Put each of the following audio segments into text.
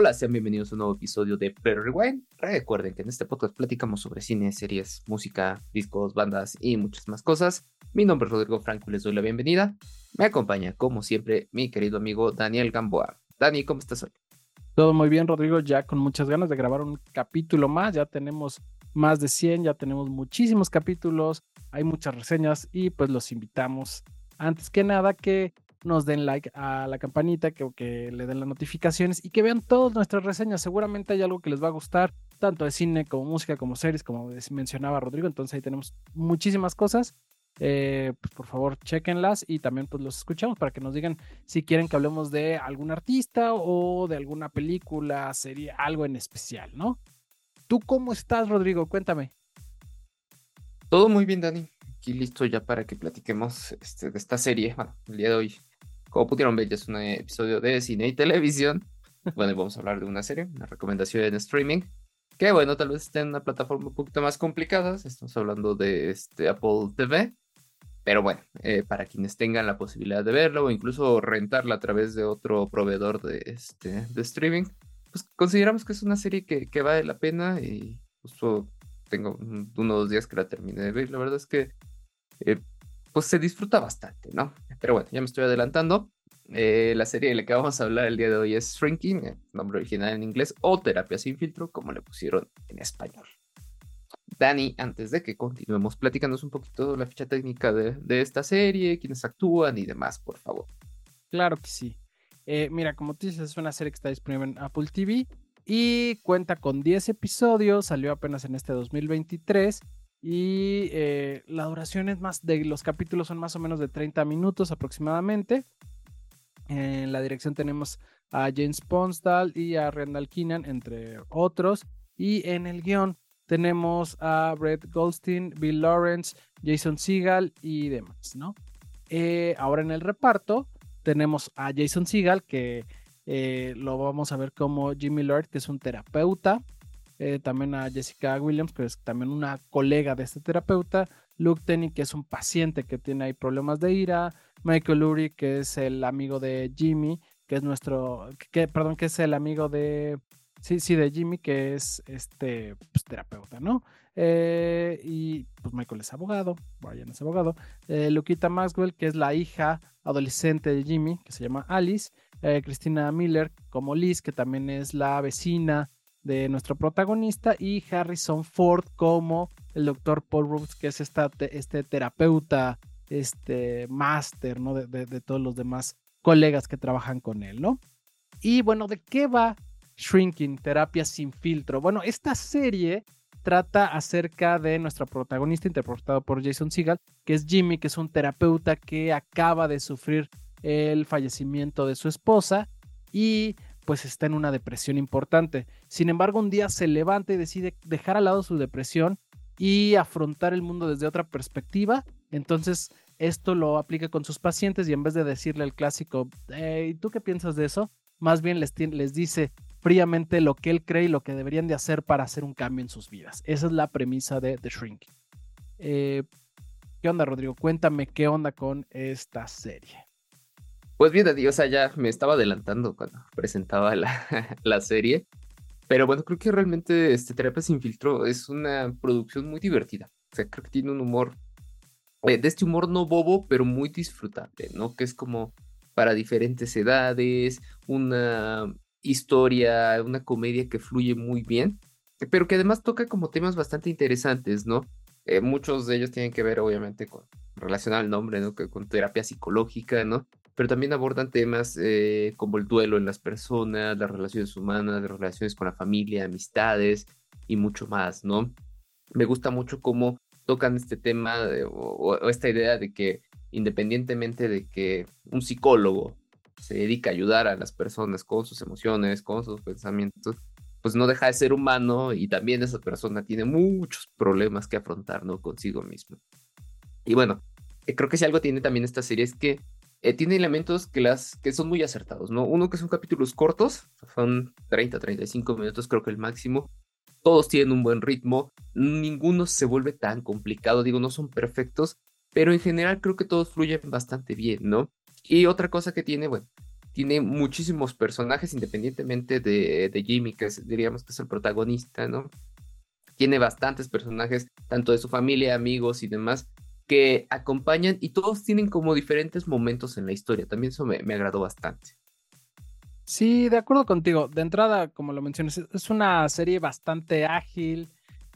Hola, sean bienvenidos a un nuevo episodio de Pre Rewind. Recuerden que en este podcast platicamos sobre cine, series, música, discos, bandas y muchas más cosas. Mi nombre es Rodrigo Franco y les doy la bienvenida. Me acompaña, como siempre, mi querido amigo Daniel Gamboa. Dani, ¿cómo estás hoy? Todo muy bien, Rodrigo. Ya con muchas ganas de grabar un capítulo más. Ya tenemos más de 100, ya tenemos muchísimos capítulos, hay muchas reseñas y pues los invitamos antes que nada que nos den like a la campanita, que, que le den las notificaciones y que vean todas nuestras reseñas. Seguramente hay algo que les va a gustar, tanto de cine como música, como series, como mencionaba Rodrigo. Entonces ahí tenemos muchísimas cosas. Eh, pues por favor, chequenlas y también pues los escuchamos para que nos digan si quieren que hablemos de algún artista o de alguna película, serie, algo en especial, ¿no? ¿Tú cómo estás, Rodrigo? Cuéntame. Todo muy bien, Dani. Aquí listo ya para que platiquemos este, de esta serie. Bueno, el día de hoy como pudieron ver, ya es un episodio de cine y televisión. Bueno, vamos a hablar de una serie, una recomendación en streaming. Que bueno, tal vez esté en una plataforma un poquito más complicada. Estamos hablando de este Apple TV. Pero bueno, eh, para quienes tengan la posibilidad de verlo o incluso rentarla a través de otro proveedor de, este, de streaming, pues consideramos que es una serie que, que vale la pena y justo tengo unos días que la terminé de ver. La verdad es que eh, pues se disfruta bastante, ¿no? Pero bueno, ya me estoy adelantando. Eh, la serie de la que vamos a hablar el día de hoy es Shrinking, el nombre original en inglés, o Terapia sin filtro, como le pusieron en español. Dani, antes de que continuemos, platícanos un poquito la ficha técnica de, esta serie, quiénes actúan y demás, por favor. Claro que sí. Eh, mira, como tú dices, es una serie que está disponible en Apple TV y cuenta con 10 episodios, salió apenas en este 2023 y eh, la duración es más de los capítulos son más o menos de 30 minutos aproximadamente. En la dirección tenemos a James Ponsdal y a Randall Keenan, entre otros. Y en el guion tenemos a Brett Goldstein, Bill Lawrence, Jason Seagal y demás, ¿no? Eh, ahora en el reparto tenemos a Jason Seagal, que eh, lo vamos a ver como Jimmy Lord, que es un terapeuta. Eh, también a Jessica Williams, que es también una colega de este terapeuta, Luke Tenney, que es un paciente que tiene ahí problemas de ira, Michael Lurie, que es el amigo de Jimmy, que es nuestro, que, perdón, que es el amigo de, sí, sí, de Jimmy, que es este pues, terapeuta, ¿no? Eh, y pues Michael es abogado, Brian es abogado, eh, Luquita Maxwell, que es la hija adolescente de Jimmy, que se llama Alice, Cristina Miller como Liz, que también es la vecina de nuestro protagonista y Harrison Ford como el doctor Paul Roots, que es este terapeuta, este máster, ¿no? De, todos los demás colegas que trabajan con él, ¿no? Y bueno, ¿de qué va Shrinking, Terapia sin filtro? Bueno, esta serie trata acerca de nuestro protagonista interpretado por Jason Seagal, que es Jimmy, que es un terapeuta que acaba de sufrir el fallecimiento de su esposa y pues está en una depresión importante. Sin embargo, un día se levanta y decide dejar al lado su depresión y afrontar el mundo desde otra perspectiva. Entonces, esto lo aplica con sus pacientes y en vez de decirle el clásico, ¿y tú qué piensas de eso? Más bien les, les dice fríamente lo que él cree y lo que deberían de hacer para hacer un cambio en sus vidas. Esa es la premisa de The Shrinking. Eh, ¿Qué onda, Rodrigo? Cuéntame qué onda con esta serie. Pues bien, o sea, ya me estaba adelantando cuando presentaba la, serie. Pero bueno, creo que realmente este Terapia sin filtro es una producción muy divertida. O sea, creo que tiene un humor, eh, de este humor no bobo, pero muy disfrutable, ¿no? Que es como para diferentes edades, una historia, una comedia que fluye muy bien, pero que además toca como temas bastante interesantes, ¿no? Eh, muchos de ellos tienen que ver, obviamente, con relación al nombre, ¿no? Que con terapia psicológica, ¿no? Pero también abordan temas eh, como el duelo en las personas, las relaciones humanas, las relaciones con la familia, amistades y mucho más, ¿no? Me gusta mucho cómo tocan este tema o, esta idea de que independientemente de que un psicólogo se dedica a ayudar a las personas con sus emociones, con sus pensamientos, pues no deja de ser humano y también esa persona tiene muchos problemas que afrontar, ¿no? Consigo mismo. Y bueno, eh, creo que si algo tiene también esta serie es que eh, tiene elementos que, las, que son muy acertados, ¿no? Uno que son capítulos cortos, son 30, 35 minutos, creo que el máximo. Todos tienen un buen ritmo, ninguno se vuelve tan complicado, digo, no son perfectos, pero en general creo que todos fluyen bastante bien, ¿no? Y otra cosa que tiene, bueno, tiene muchísimos personajes independientemente de, de Jimmy, que diríamos que es el protagonista, ¿no? Tiene bastantes personajes, tanto de su familia, amigos y demás, que acompañan y todos tienen como diferentes momentos en la historia. También eso me, me agradó bastante. Sí, de acuerdo contigo. De entrada, como lo mencionas, es una serie bastante ágil,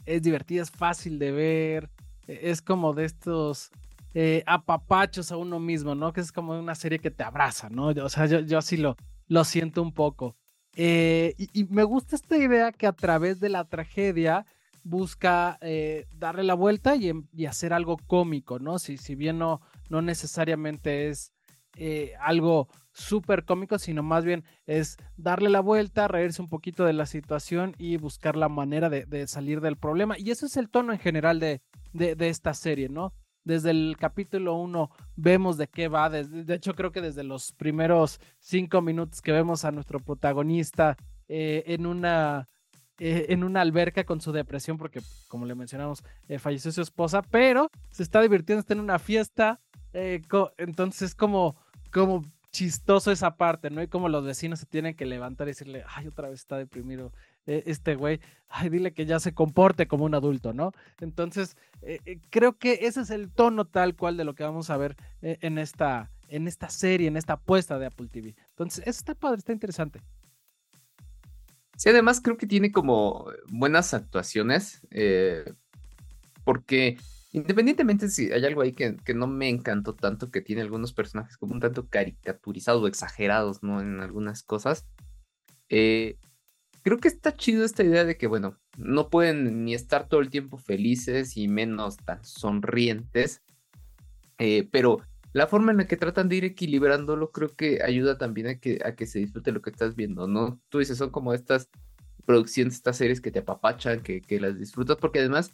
es divertida, es fácil de ver, e, es como de estos eh, apapachos a uno mismo, ¿no? Que es como una serie que te abraza, ¿no? O sea, yo, yo así lo, lo siento un poco. Eh, y, me gusta esta idea que a través de la tragedia busca eh, darle la vuelta y, y, hacer algo cómico, ¿no? Si, si bien no, no necesariamente es algo súper cómico, sino más bien es darle la vuelta, reírse un poquito de la situación y buscar la manera de, salir del problema. Y eso es el tono en general de, de, de esta serie, ¿no? desde el capítulo 1 vemos de qué va. De, hecho, creo que desde los primeros cinco minutos que vemos a nuestro protagonista eh, en una. Eh, en una alberca con su depresión, porque como le mencionamos, eh, falleció su esposa, pero se está divirtiendo, está en una fiesta. entonces, como, como chistoso esa parte, ¿no? Y como los vecinos se tienen que levantar y decirle, ay, otra vez está deprimido e, este güey, ay, dile que ya se comporte como un adulto, ¿no? Entonces, eh, eh, creo que ese es el tono tal cual de lo que vamos a ver eh, en, esta, en esta serie, en esta apuesta de Apple TV. Entonces, eso está padre, está interesante. Sí, además creo que tiene como buenas actuaciones, porque independientemente si hay algo ahí que, que, no me encantó tanto, que tiene algunos personajes como un tanto caricaturizados o exagerados, ¿no? En algunas cosas. Eh, creo que está chido esta idea de que, bueno, no pueden ni estar todo el tiempo felices y menos tan sonrientes, eh, pero la forma en la que tratan de ir equilibrándolo creo que ayuda también a que, a que se disfrute lo que estás viendo, ¿no? Tú dices, son como estas producciones, estas series que te apapachan, que, que las disfrutas, porque además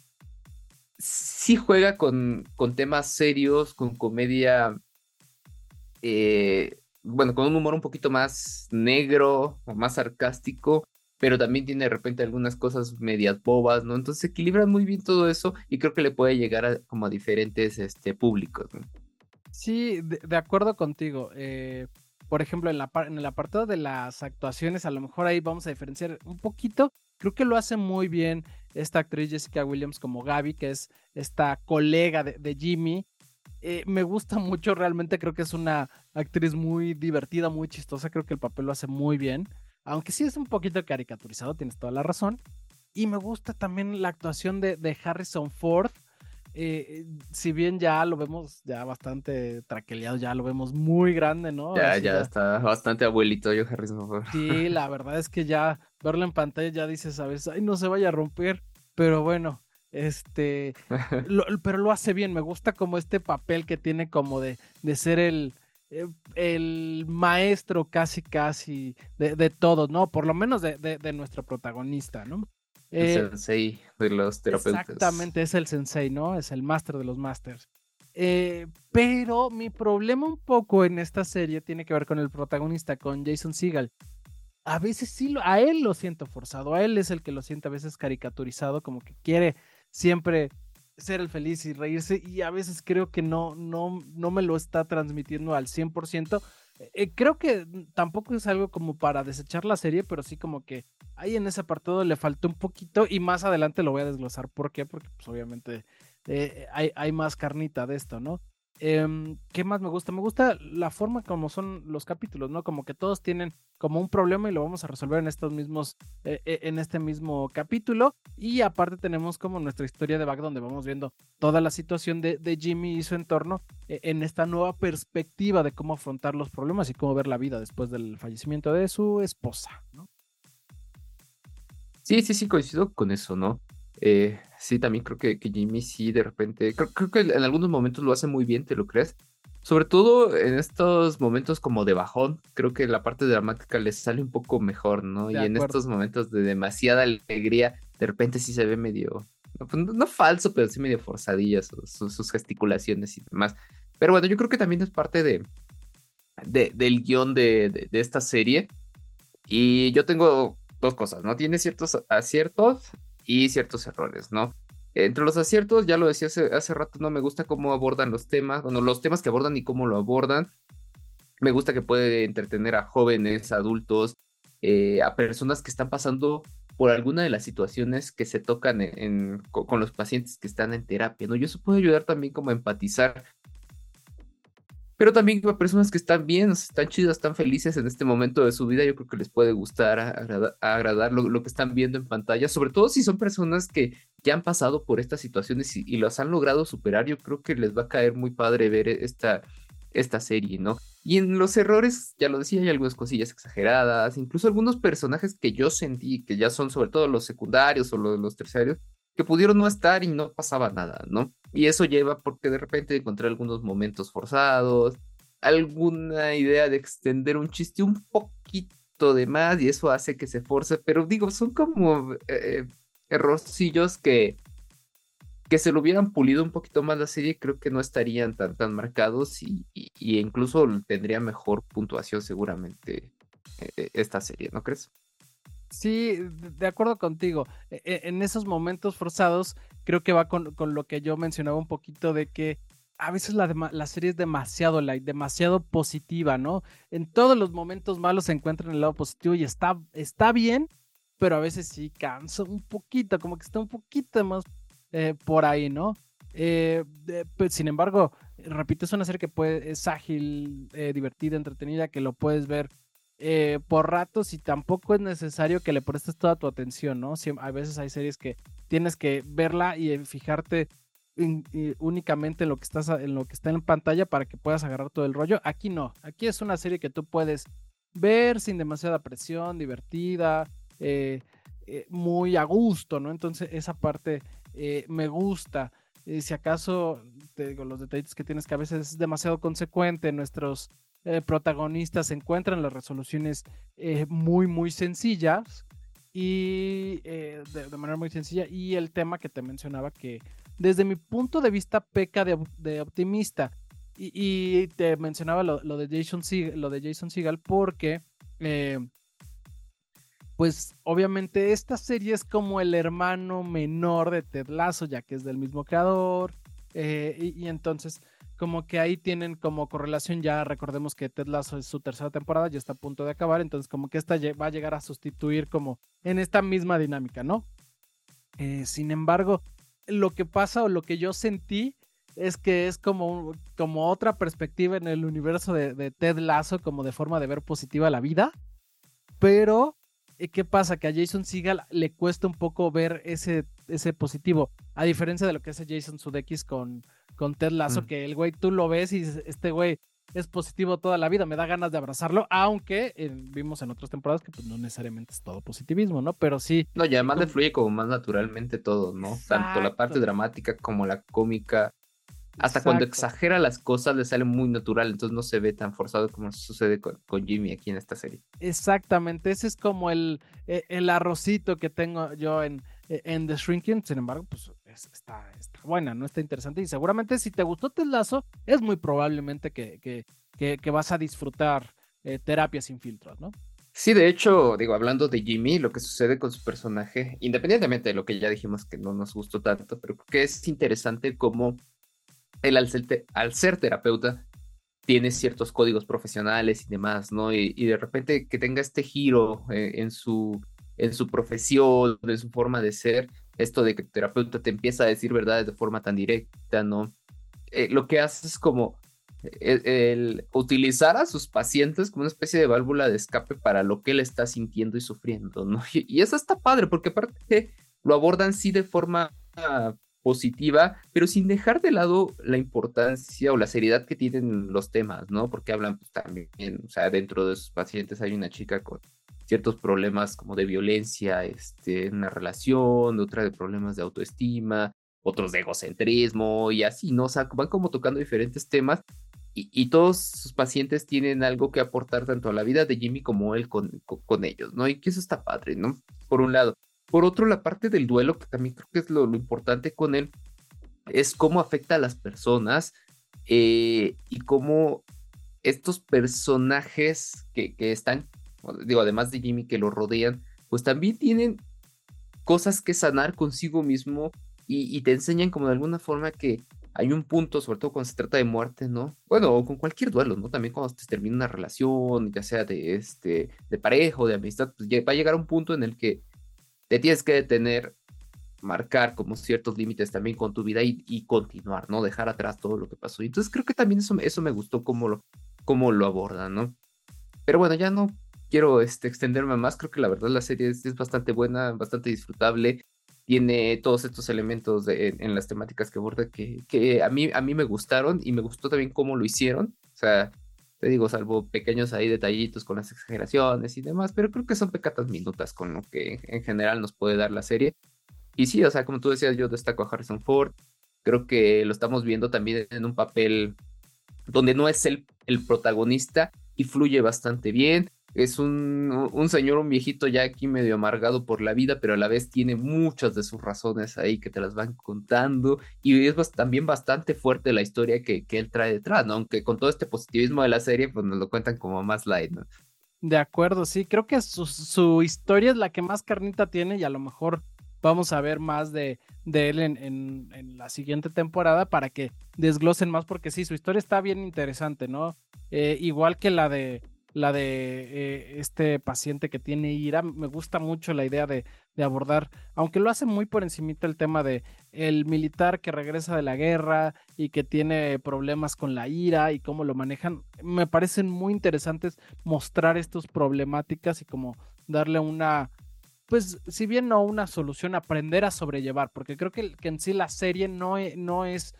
sí juega con, con temas serios, con comedia, eh, bueno, con un humor un poquito más negro o más sarcástico, pero también tiene de repente algunas cosas medias bobas, ¿no? Entonces equilibran muy bien todo eso y creo que le puede llegar a, como a diferentes este, públicos. ¿no? Sí, de, acuerdo contigo. Eh, por ejemplo, en, la, en el apartado de las actuaciones, a lo mejor ahí vamos a diferenciar un poquito. Creo que lo hace muy bien esta actriz Jessica Williams como Gaby, que es esta colega de, Jimmy. Eh, me gusta mucho, realmente creo que es una actriz muy divertida, muy chistosa, creo que el papel lo hace muy bien aunque sí es un poquito caricaturizado, tienes toda la razón. Y me gusta también la actuación de, Harrison Ford. Eh, si bien ya lo vemos ya bastante traqueleado, ya lo vemos muy grande, ¿no? Ya, ya, está bastante abuelito yo, Harrison Ford. Sí, la verdad es que ya verlo en pantalla ya dices a veces, ay, no se vaya a romper, pero bueno, este, pero lo hace bien, me gusta como este papel que tiene como de, de ser el, eh, el maestro casi casi de, de, todos, ¿no? Por lo menos de, de, nuestro protagonista, ¿no? El eh, sensei de los terapeutas. Exactamente, es el sensei, ¿no? Es el máster de los masters. Eh, pero mi problema un poco en esta serie tiene que ver con el protagonista, con Jason Seagal. A veces sí, lo, a él lo siento forzado, a él es el que lo siente a veces caricaturizado, como que quiere siempre ser el feliz y reírse y a veces creo que no, no, no me lo está transmitiendo al 100%. Eh, creo que tampoco es algo como para desechar la serie, pero sí como que ahí en ese apartado le faltó un poquito y más adelante lo voy a desglosar. ¿Por qué? Porque pues obviamente eh, hay, hay, más carnita de esto, ¿no? Em, ¿Qué más me gusta? Me gusta la forma como son los capítulos, ¿no? Como que todos tienen como un problema y lo vamos a resolver en estos mismos, eh, eh, en este mismo capítulo. Y aparte tenemos como nuestra historia de back donde vamos viendo toda la situación de, Jimmy y su entorno eh, en esta nueva perspectiva de cómo afrontar los problemas y cómo ver la vida después del fallecimiento de su esposa, ¿no? Sí, sí, sí, coincido con eso, ¿no? Eh, sí, también creo que, que, Jimmy sí de repente, creo, que en algunos momentos lo hace muy bien, ¿te lo crees? Sobre todo en estos momentos como de bajón, creo que la parte dramática le sale un poco mejor, ¿no? y en estos momentos de demasiada alegría, de repente sí se ve medio, no, pues, falso, pero sí medio forzadillas sus, gesticulaciones y demás. Pero bueno, yo creo que también es parte de, de del guion de, de esta serie. Y yo tengo dos cosas, ¿no? Tiene ciertos aciertos y ciertos errores, ¿no? Entre los aciertos, ya lo decía hace, rato, no me gusta cómo abordan los temas, bueno, los temas que abordan y cómo lo abordan. Me gusta que puede entretener a jóvenes, adultos, eh, a personas que están pasando por alguna de las situaciones que se tocan con, los pacientes que están en terapia, ¿no? Y eso puede ayudar también como a empatizar. Pero también a personas que están bien, están chidas, están felices en este momento de su vida, yo creo que les puede gustar, agradar, lo, que están viendo en pantalla, sobre todo si son personas que ya han pasado por estas situaciones y, y las han logrado superar, yo creo que les va a caer muy padre ver esta, esta serie, ¿no? Y en los errores, ya lo decía, hay algunas cosillas exageradas, incluso algunos personajes que yo sentí, que ya son sobre todo los secundarios o los, los terciarios, que pudieron no estar y no pasaba nada, ¿no? Y eso lleva porque de repente encontré algunos momentos forzados, alguna idea de extender un chiste un poquito de más y eso hace que se force, pero digo, son como eh, errorcillos que que se lo hubieran pulido un poquito más la serie, creo que no estarían tan, tan marcados y, incluso tendría mejor puntuación seguramente eh, esta serie, ¿no crees? Sí, de acuerdo contigo. E, e, en esos momentos forzados, creo que va con, lo que yo mencionaba un poquito de que a veces la, la, serie es demasiado light, demasiado positiva, ¿no? En todos los momentos malos se encuentra en el lado positivo y está, está bien, pero a veces sí cansa un poquito, como que está un poquito más eh, por ahí, ¿no? Eh, pues, sin embargo, repito, es una serie que puede, es ágil, eh, divertida, entretenida, que lo puedes ver por ratos y tampoco es necesario que le prestes toda tu atención, ¿no? A veces hay series que tienes que verla y fijarte únicamente en lo que estás en lo que está en pantalla para que puedas agarrar todo el rollo. Aquí no, aquí es una serie que tú puedes ver sin demasiada presión, divertida, muy a gusto, ¿no? Entonces esa parte eh, me gusta. Eh, si acaso, te digo, los detalles que tienes que a veces es demasiado consecuente, nuestros eh, protagonistas encuentran las resoluciones muy, muy sencillas y de, manera muy sencilla. Y el tema que te mencionaba que desde mi punto de vista peca de, optimista. Y, te mencionaba lo, de Jason lo de Jason Seagal porque pues obviamente esta serie es como el hermano menor de Ted Lasso, ya que es del mismo creador. Eh, y, entonces, como que ahí tienen como correlación, ya recordemos que Ted Lasso es su tercera temporada, ya está a punto de acabar, entonces como que esta va a llegar a sustituir como en esta misma dinámica, ¿no? Eh, sin embargo, lo que pasa o lo que yo sentí es que es como, como otra perspectiva en el universo de, Ted Lasso, como de forma de ver positiva la vida, pero eh, ¿qué pasa? Que a Jason Seagal le cuesta un poco ver ese, ese positivo, a diferencia de lo que hace Jason Sudeikis con, con Ted Lasso, mm. que el güey tú lo ves y dices, este güey es positivo toda la vida, me da ganas de abrazarlo, aunque eh, vimos en otras temporadas que pues, no necesariamente es todo positivismo, ¿no? Pero sí. No, y además le fluye como más naturalmente todo, ¿no? Tanto la parte dramática como la cómica hasta cuando exagera las cosas le sale muy natural, entonces no se ve tan forzado como sucede con, Jimmy aquí en esta serie. Exactamente, ese es como el, e, el arrocito que tengo yo en, e, en The Shrinking, sin embargo, pues está, está buena, ¿no? Está interesante y seguramente si te gustó Lazo, es muy probablemente que, que, que, vas a disfrutar eh, terapia sin filtros, ¿no? Sí, de hecho, digo, hablando de Jimmy, lo que sucede con su personaje, independientemente de lo que ya dijimos que no nos gustó tanto, pero que es interesante cómo él al ser, terapeuta tiene ciertos códigos profesionales y demás, ¿no? Y, de repente que tenga este giro eh, en, su, en su profesión, en su forma de ser, esto de que el terapeuta te empieza a decir verdades de forma tan directa, ¿no? Eh, lo que hace es como eh, el, utilizar a sus pacientes como una especie de válvula de escape para lo que él está sintiendo y sufriendo, ¿no? Y, eso está padre, porque aparte lo abordan sí de forma positiva, pero sin dejar de lado la importancia o la seriedad que tienen los temas, ¿no? Porque hablan pues, también, o sea, dentro de sus pacientes hay una chica con ciertos problemas como de violencia este, en una relación, otra de problemas de autoestima, otros de egocentrismo y así, ¿no? O sea, van como tocando diferentes temas y, y, todos sus pacientes tienen algo que aportar tanto a la vida de Jimmy como él con, con ellos, ¿no? Y que eso está padre, ¿no? Por un lado. Por otro, la parte del duelo, que también creo que es lo, importante con él, es cómo afecta a las personas eh, y cómo estos personajes que, están, digo, además de Jimmy que lo rodean, pues también tienen cosas que sanar consigo mismo y, te enseñan como de alguna forma que, hay un punto, sobre todo cuando se trata de muerte, ¿no? Bueno, con cualquier duelo, ¿no? También cuando se termina una relación, ya sea de, este, de pareja o de amistad, pues va a llegar un punto en el que te tienes que detener, marcar como ciertos límites también con tu vida y, continuar, ¿no? Dejar atrás todo lo que pasó. Entonces creo que también eso, eso me gustó cómo lo, cómo lo abordan, ¿no? Pero bueno, ya no quiero este, extenderme más, creo que la verdad la serie es, es bastante buena, bastante disfrutable tiene todos estos elementos en, las temáticas que aborda que, que, a, mí, a mí me gustaron y me gustó también cómo lo hicieron. O sea, te digo, salvo pequeños ahí detallitos con las exageraciones y demás, pero creo que son pecatas minutas con lo que en general nos puede dar la serie. Y sí, o sea, como tú decías, yo destaco a Harrison Ford. Creo que lo estamos viendo también en un papel donde no es el, el protagonista y fluye bastante bien es un, un, señor, un viejito ya aquí medio amargado por la vida, pero a la vez tiene muchas de sus razones ahí que te las van contando y es también bastante fuerte la historia que, que, él trae detrás, ¿no? Aunque con todo este positivismo de la serie, pues nos lo cuentan como más light, ¿no? De acuerdo, sí, creo que su, su historia es la que más carnita tiene y a lo mejor vamos a ver más de, de él en, en, la siguiente temporada para que desglosen más, porque sí, su historia está bien interesante, ¿no? Eh, igual que la de la de eh, este paciente que tiene ira. Me gusta mucho la idea de, abordar, aunque lo hace muy por encimita el tema de el militar que regresa de la guerra y que tiene problemas con la ira y cómo lo manejan. Me parecen muy interesantes mostrar estas problemáticas y como darle una, pues si bien no una solución, aprender a sobrellevar, porque creo que, que en sí la serie no, e, no es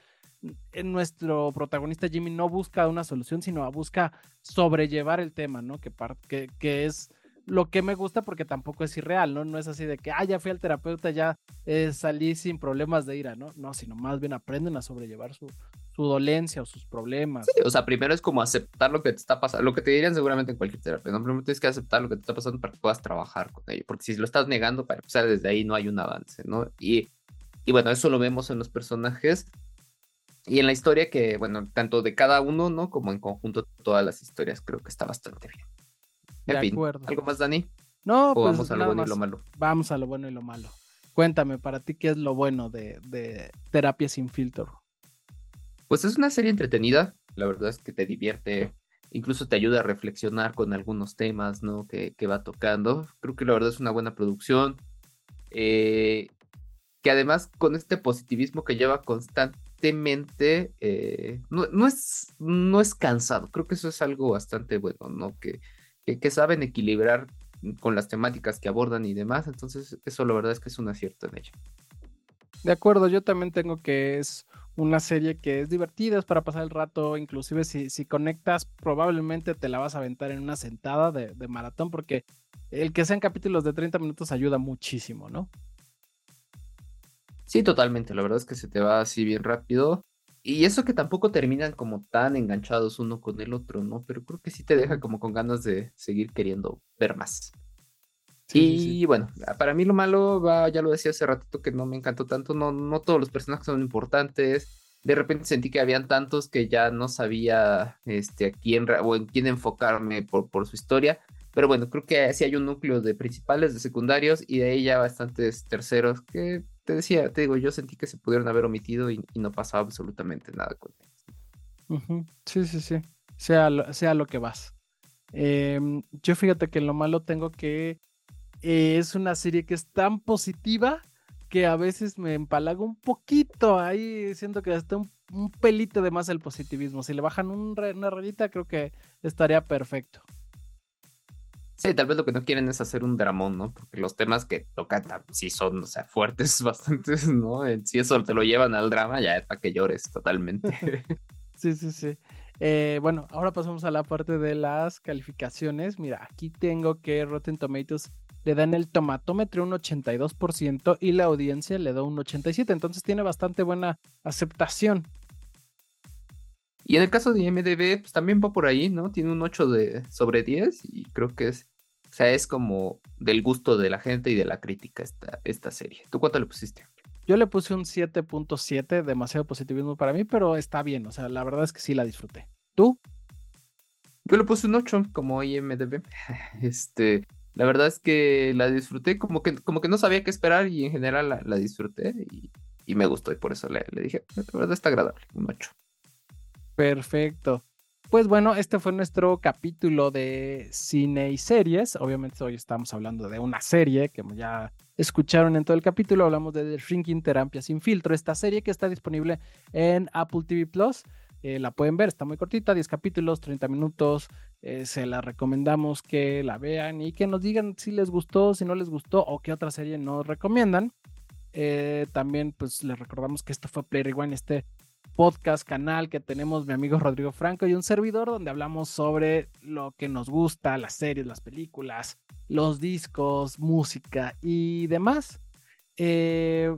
nuestro protagonista Jimmy no busca una solución, sino busca sobrellevar el tema, ¿no? Que, que, que es lo que me gusta porque tampoco es irreal, ¿no? No es así de que, ah, ya fui al terapeuta, ya eh, salí sin problemas de ira, ¿no? No, sino más bien aprenden a sobrellevar su, su dolencia o sus problemas. Sí, o sea, primero es como aceptar lo que te está pasando, lo que te dirían seguramente en cualquier terapia, ¿no? Primero tienes que aceptar lo que te está pasando para que puedas trabajar con ello, porque si lo estás negando, para empezar desde ahí no hay un avance, ¿no? Y, y bueno, eso lo vemos en los personajes y en la historia que, bueno, tanto de cada uno, ¿no? Como en conjunto todas las historias, creo que está bastante bien. En de fin, acuerdo. ¿algo más, Dani? No, pues vamos a lo bueno y lo malo. Vamos a lo bueno y lo malo. Cuéntame, para ti, ¿qué es lo bueno de, de Terapia sin filtro? Pues es una serie entretenida, la verdad es que te divierte, incluso te ayuda a reflexionar con algunos temas, ¿no? Que, que va tocando. Creo que la verdad es una buena producción. Eh, que además con este positivismo que lleva eh, no, es, cansado. Creo que eso es algo bastante bueno, ¿no? Que, que, saben equilibrar con las temáticas que abordan y demás. Entonces, eso la verdad es que es un acierto en ella. De acuerdo, yo también tengo que es una serie que es divertida, es para pasar el rato, inclusive si, si conectas, probablemente te la vas a aventar en una sentada de, de maratón, porque el que sean capítulos de 30 minutos ayuda muchísimo, ¿no? Sí, totalmente. La verdad es que se te va así bien rápido. Y eso que tampoco terminan como tan enganchados uno con el otro, ¿no? Pero creo que sí te deja como con ganas de seguir queriendo ver más. y bueno, para mí lo malo va, ya lo decía hace ratito que no me encantó tanto, no, no todos los personajes son importantes. De repente sentí que habían tantos que ya no sabía este, a quién o en quién enfocarme por, por su historia. Pero bueno, creo que sí hay un núcleo de principales, de secundarios y de ahí ya bastantes terceros que te decía, te digo, yo sentí que se pudieron haber omitido y, no pasaba absolutamente nada con ellos. Sí, sí, sí. Sea lo, sea lo que vas. Em, yo fíjate que lo malo tengo que eh, es una serie que es tan positiva que a veces me empalago un poquito ahí, siento que está un, pelito de más el positivismo. Si le bajan una rayita, creo que estaría perfecto. Sí, tal vez lo que no quieren es hacer un dramón, ¿no? Porque los temas que tocan sí son, o sea, fuertes bastantes, ¿no? Si eso te lo llevan al drama, ya es para que llores totalmente. sí, sí, sí. Eh, bueno, ahora pasamos a la parte de las calificaciones. Mira, aquí tengo que Rotten Tomatoes le dan el tomatómetro un 82% y la audiencia le da un 87%, entonces tiene bastante buena aceptación. Y en el caso de IMDB, pues también va por ahí, ¿no? Tiene un 8 de, sobre 10 y creo que es, o sea, es como del gusto de la gente y de la crítica esta, esta serie. ¿Tú cuánto le pusiste? Yo le puse un 7.7, demasiado positivismo para mí, pero está bien, o sea, la verdad es que sí la disfruté. ¿Tú? Yo le puse un 8 como IMDB. Este, la verdad es que la disfruté, como que, como que no sabía qué esperar y en general la, disfruté y, y me gustó y por eso le, le dije, la verdad está agradable, un 8. Perfecto. Pues bueno, este fue nuestro capítulo de cine y series. Obviamente hoy estamos hablando de una serie que ya escucharon en todo el capítulo. Hablamos de The Shrinking Terapia sin filtro, esta serie que está disponible en Apple TV Plus. Eh, la pueden ver, está muy cortita, 10 capítulos, 30 minutos. Eh, se la recomendamos que la vean y que nos digan si les gustó, si no les gustó o qué otra serie nos recomiendan. Eh, también pues les recordamos que esto fue Play Rewind, este podcast, canal que tenemos mi amigo Rodrigo Franco y un servidor donde hablamos sobre lo que nos gusta, las series, las películas, los discos, música y demás. Eh,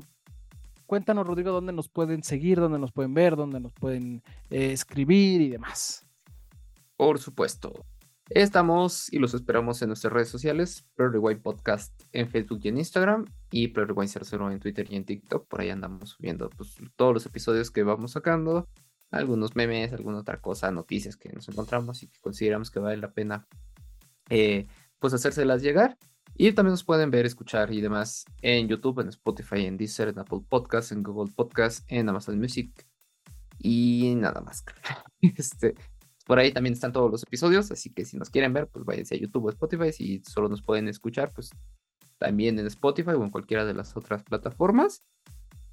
cuéntanos, Rodrigo, dónde nos pueden seguir, dónde nos pueden ver, dónde nos pueden eh, escribir y demás. Por supuesto. Estamos y los esperamos en nuestras redes sociales, Rewind Podcast en Facebook y en Instagram, y Play Rewind 00 en Twitter y en TikTok. Por ahí andamos subiendo pues, todos los episodios que vamos sacando, algunos memes, alguna otra cosa, noticias que nos encontramos y que consideramos que vale la pena eh, pues hacérselas llegar. Y también nos pueden ver, escuchar y demás en YouTube, en Spotify, en Deezer, en Apple Podcasts, en Google Podcasts, en Amazon Music y nada más. este, por ahí también están todos los episodios, así que si nos quieren ver, pues váyanse a YouTube o Spotify. Si solo nos pueden escuchar, pues también en Spotify o en cualquiera de las otras plataformas.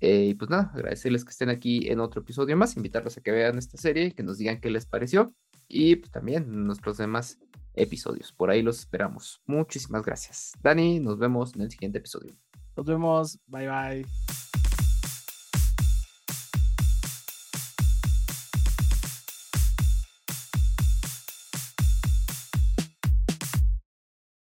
Eh, y pues nada, agradecerles que estén aquí en otro episodio más, invitarlos a que vean esta serie que nos digan qué les pareció. Y pues también nuestros demás episodios. Por ahí los esperamos. Muchísimas gracias. Dani, nos vemos en el siguiente episodio. Nos vemos. Bye bye.